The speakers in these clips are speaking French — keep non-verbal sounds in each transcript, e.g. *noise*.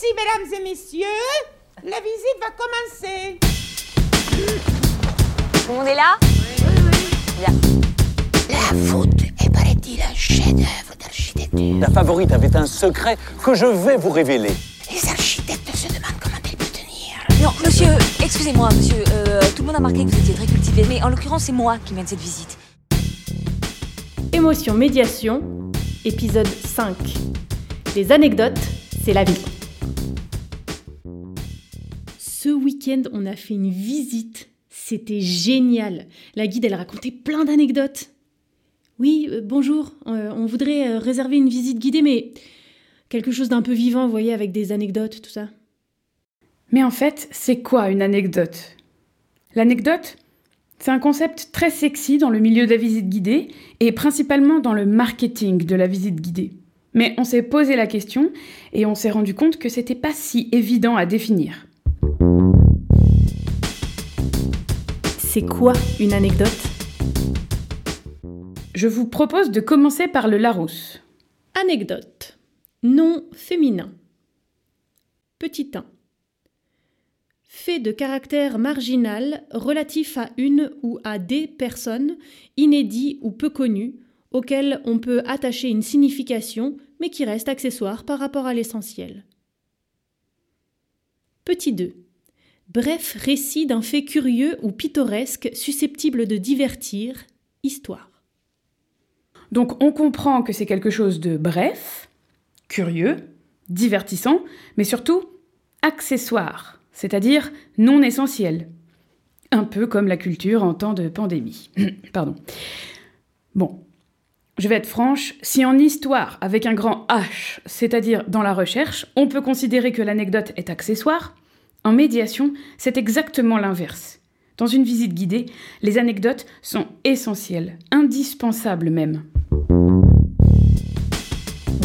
Ici, mesdames et messieurs, la visite va commencer. Tout le monde est là? La voûte est, paraît-il, un chef-d'œuvre d'architecture. La favorite avait un secret que je vais vous révéler. Les architectes se demandent comment elle peut tenir. Non, monsieur, excusez-moi, monsieur. euh, tout le monde a remarqué que vous étiez très cultivé, mais en l'occurrence, c'est moi qui mène cette visite. Émotion médiation, épisode 5. Les anecdotes, c'est la vie. On a fait une visite. C'était génial. La guide, elle racontait plein d'anecdotes. Oui, euh, bonjour. euh, on voudrait euh, réserver une visite guidée, mais quelque chose d'un peu vivant, vous voyez, avec des anecdotes, tout ça. Mais en fait, c'est quoi une anecdote? L'anecdote, c'est un concept très sexy dans le milieu de la visite guidée et principalement dans le marketing de la visite guidée. Mais on s'est posé la question et on s'est rendu compte que c'était pas si évident à définir. C'est quoi une anecdote? Je vous propose de commencer par le Larousse. Anecdote. Nom féminin. Petit 1. Fait de caractère marginal relatif à une ou à des personnes, inédits ou peu connues, auxquelles on peut attacher une signification, mais qui reste accessoire par rapport à l'essentiel. Petit 2. Bref récit d'un fait curieux ou pittoresque susceptible de divertir, histoire. Donc on comprend que c'est quelque chose de bref, curieux, divertissant, mais surtout accessoire, c'est-à-dire non essentiel. Un peu comme la culture en temps de pandémie. *clears throat* Pardon. Bon, je vais être franche, si en histoire, avec un grand H, c'est-à-dire dans la recherche, on peut considérer que l'anecdote est accessoire, en médiation, c'est exactement l'inverse. Dans une visite guidée, les anecdotes sont essentielles, indispensables même.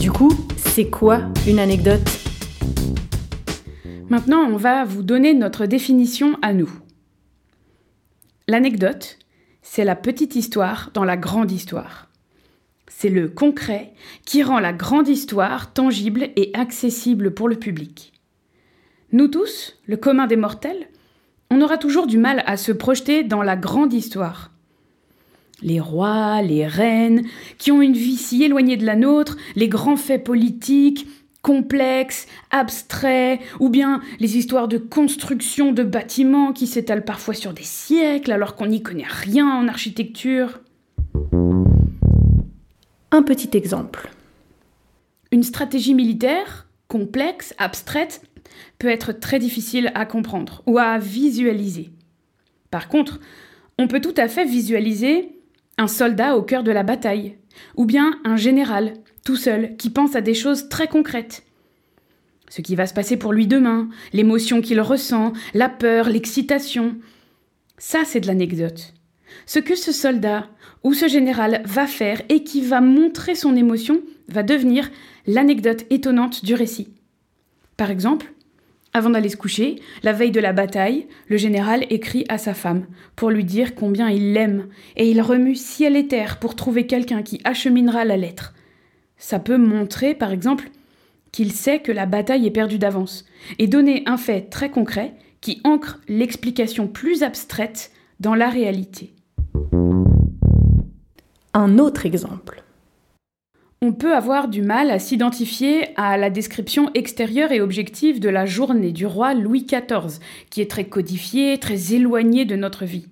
Du coup, c'est quoi une anecdote? Maintenant, on va vous donner notre définition à nous. L'anecdote, c'est la petite histoire dans la grande histoire. C'est le concret qui rend la grande histoire tangible et accessible pour le public. Nous tous, le commun des mortels, on aura toujours du mal à se projeter dans la grande histoire. Les rois, les reines, qui ont une vie si éloignée de la nôtre, les grands faits politiques, complexes, abstraits, ou bien les histoires de construction de bâtiments qui s'étalent parfois sur des siècles alors qu'on n'y connaît rien en architecture. Un petit exemple. Une stratégie militaire, complexe, abstraite, peut être très difficile à comprendre ou à visualiser. Par contre, on peut tout à fait visualiser un soldat au cœur de la bataille, ou bien un général, tout seul, qui pense à des choses très concrètes. Ce qui va se passer pour lui demain, l'émotion qu'il ressent, la peur, l'excitation. Ça, c'est de l'anecdote. Ce que ce soldat ou ce général va faire et qui va montrer son émotion va devenir l'anecdote étonnante du récit. Par exemple, avant d'aller se coucher, la veille de la bataille, le général écrit à sa femme pour lui dire combien il l'aime, et il remue ciel et terre pour trouver quelqu'un qui acheminera la lettre. Ça peut montrer, par exemple, qu'il sait que la bataille est perdue d'avance, et donner un fait très concret qui ancre l'explication plus abstraite dans la réalité. Un autre exemple. On peut avoir du mal à s'identifier à la description extérieure et objective de la journée du roi Louis XIV, qui est très codifiée, très éloignée de notre vie.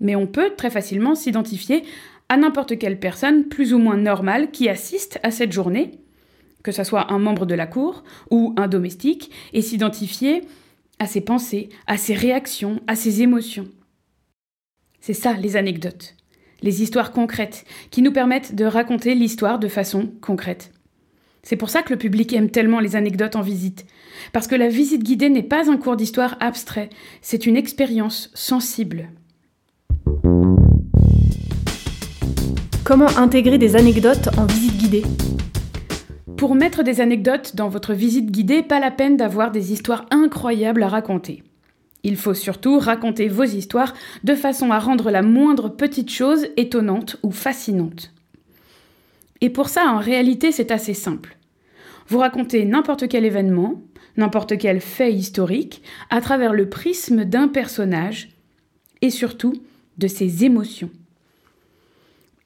Mais on peut très facilement s'identifier à n'importe quelle personne plus ou moins normale qui assiste à cette journée, que ce soit un membre de la cour ou un domestique, et s'identifier à ses pensées, à ses réactions, à ses émotions. C'est ça les anecdotes les histoires concrètes, qui nous permettent de raconter l'histoire de façon concrète. C'est pour ça que le public aime tellement les anecdotes en visite, parce que la visite guidée n'est pas un cours d'histoire abstrait, c'est une expérience sensible. Comment intégrer des anecdotes en visite guidée? Pour mettre des anecdotes dans votre visite guidée, pas la peine d'avoir des histoires incroyables à raconter. Il faut surtout raconter vos histoires de façon à rendre la moindre petite chose étonnante ou fascinante. Et pour ça, en réalité, c'est assez simple. Vous racontez n'importe quel événement, n'importe quel fait historique, à travers le prisme d'un personnage et surtout de ses émotions.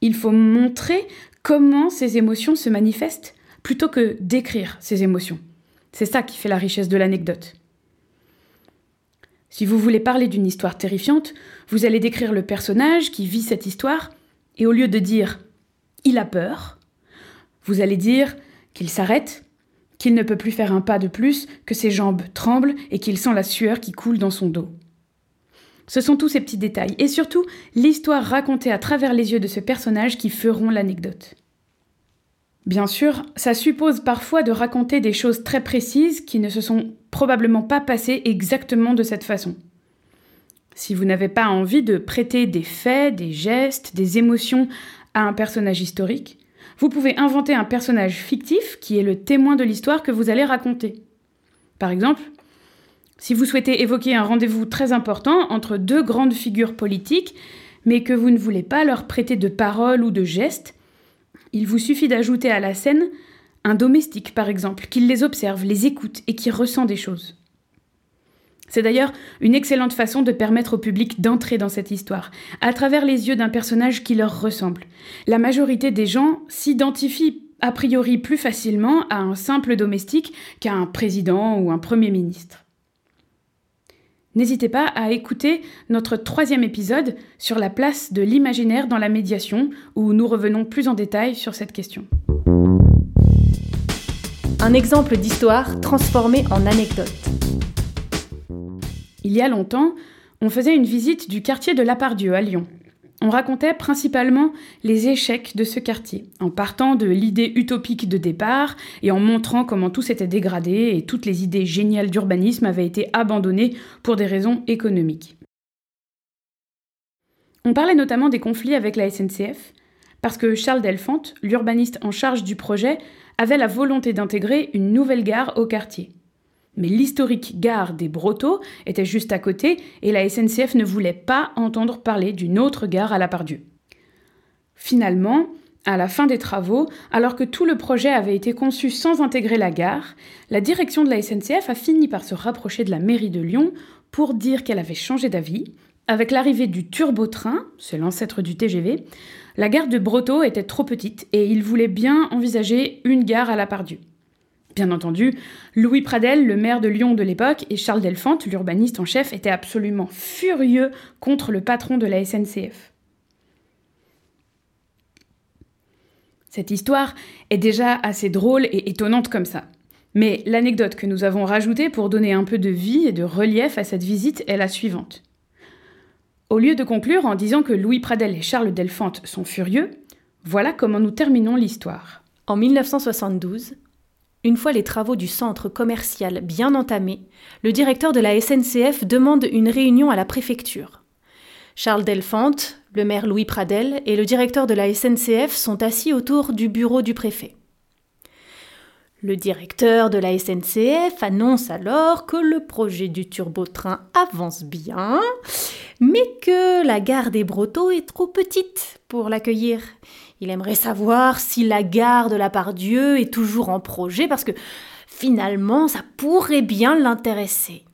Il faut montrer comment ces émotions se manifestent plutôt que d'écrire ces émotions. C'est ça qui fait la richesse de l'anecdote. Si vous voulez parler d'une histoire terrifiante, vous allez décrire le personnage qui vit cette histoire, et au lieu de dire il a peur, vous allez dire qu'il s'arrête, qu'il ne peut plus faire un pas de plus, que ses jambes tremblent et qu'il sent la sueur qui coule dans son dos. Ce sont tous ces petits détails, et surtout l'histoire racontée à travers les yeux de ce personnage qui feront l'anecdote. Bien sûr, ça suppose parfois de raconter des choses très précises qui ne se sont probablement pas passées exactement de cette façon. Si vous n'avez pas envie de prêter des faits, des gestes, des émotions à un personnage historique, vous pouvez inventer un personnage fictif qui est le témoin de l'histoire que vous allez raconter. Par exemple, si vous souhaitez évoquer un rendez-vous très important entre deux grandes figures politiques, mais que vous ne voulez pas leur prêter de paroles ou de gestes, il vous suffit d'ajouter à la scène un domestique, par exemple, qui les observe, les écoute et qui ressent des choses. C'est d'ailleurs une excellente façon de permettre au public d'entrer dans cette histoire, à travers les yeux d'un personnage qui leur ressemble. La majorité des gens s'identifient a priori plus facilement à un simple domestique qu'à un président ou un premier ministre. N'hésitez pas à écouter notre troisième épisode sur la place de l'imaginaire dans la médiation, où nous revenons plus en détail sur cette question. Un exemple d'histoire transformée en anecdote. Il y a longtemps, on faisait une visite du quartier de Lapardieu à Lyon. On racontait principalement les échecs de ce quartier, en partant de l'idée utopique de départ et en montrant comment tout s'était dégradé et toutes les idées géniales d'urbanisme avaient été abandonnées pour des raisons économiques. On parlait notamment des conflits avec la SNCF, parce que Charles Delphante, l'urbaniste en charge du projet, avait la volonté d'intégrer une nouvelle gare au quartier. Mais l'historique gare des Brotteaux était juste à côté et la SNCF ne voulait pas entendre parler d'une autre gare à la Pardieu. Finalement, à la fin des travaux, alors que tout le projet avait été conçu sans intégrer la gare, la direction de la SNCF a fini par se rapprocher de la mairie de Lyon pour dire qu'elle avait changé d'avis. Avec l'arrivée du turbotrain, c'est l'ancêtre du TGV, la gare de Brotteaux était trop petite et ils voulaient bien envisager une gare à la Pardieu. Bien entendu, Louis Pradel, le maire de Lyon de l'époque, et Charles Delphante, l'urbaniste en chef, étaient absolument furieux contre le patron de la SNCF. Cette histoire est déjà assez drôle et étonnante comme ça. Mais l'anecdote que nous avons rajoutée pour donner un peu de vie et de relief à cette visite est la suivante. Au lieu de conclure en disant que Louis Pradel et Charles Delphante sont furieux, voilà comment nous terminons l'histoire. En 1972, une fois les travaux du centre commercial bien entamés, le directeur de la SNCF demande une réunion à la préfecture. Charles Delphante, le maire Louis Pradel et le directeur de la SNCF sont assis autour du bureau du préfet. Le directeur de la SNCF annonce alors que le projet du turbotrain avance bien, mais que la gare des Brotteaux est trop petite pour l'accueillir. Il aimerait savoir si la gare de la Pardieu est toujours en projet parce que finalement ça pourrait bien l'intéresser.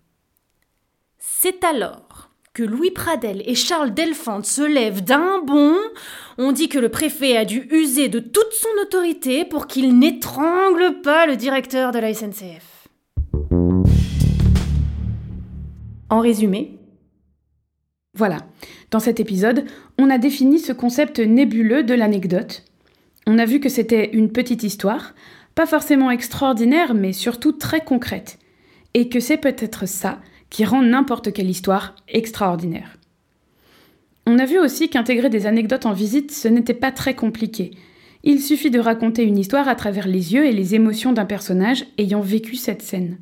C'est alors que Louis Pradel et Charles Delphante se lèvent d'un bond. On dit que le préfet a dû user de toute son autorité pour qu'il n'étrangle pas le directeur de la SNCF. En résumé, voilà, dans cet épisode, on a défini ce concept nébuleux de l'anecdote. On a vu que c'était une petite histoire, pas forcément extraordinaire, mais surtout très concrète, et que c'est peut-être ça qui rend n'importe quelle histoire extraordinaire. On a vu aussi qu'intégrer des anecdotes en visite, ce n'était pas très compliqué. Il suffit de raconter une histoire à travers les yeux et les émotions d'un personnage ayant vécu cette scène.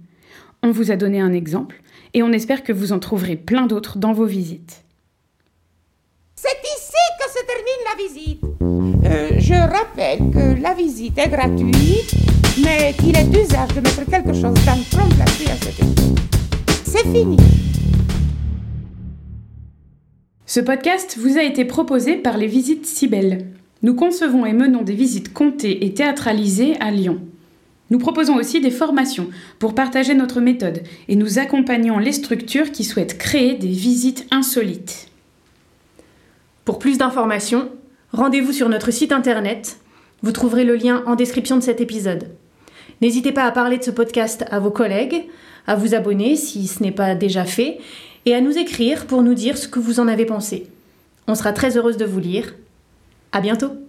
On vous a donné un exemple, et on espère que vous en trouverez plein d'autres dans vos visites. C'est ici que se termine la visite. Euh, je rappelle que la visite est gratuite, mais qu'il est d'usage de mettre quelque chose dans le placé à cette C'est fini. Ce podcast vous a été proposé par les Visites Cybelles. Nous concevons et menons des visites comptées et théâtralisées à Lyon. Nous proposons aussi des formations pour partager notre méthode et nous accompagnons les structures qui souhaitent créer des visites insolites. Pour plus d'informations, rendez-vous sur notre site internet. Vous trouverez le lien en description de cet épisode. N'hésitez pas à parler de ce podcast à vos collègues, à vous abonner si ce n'est pas déjà fait, et à nous écrire pour nous dire ce que vous en avez pensé. On sera très heureuse de vous lire. À bientôt!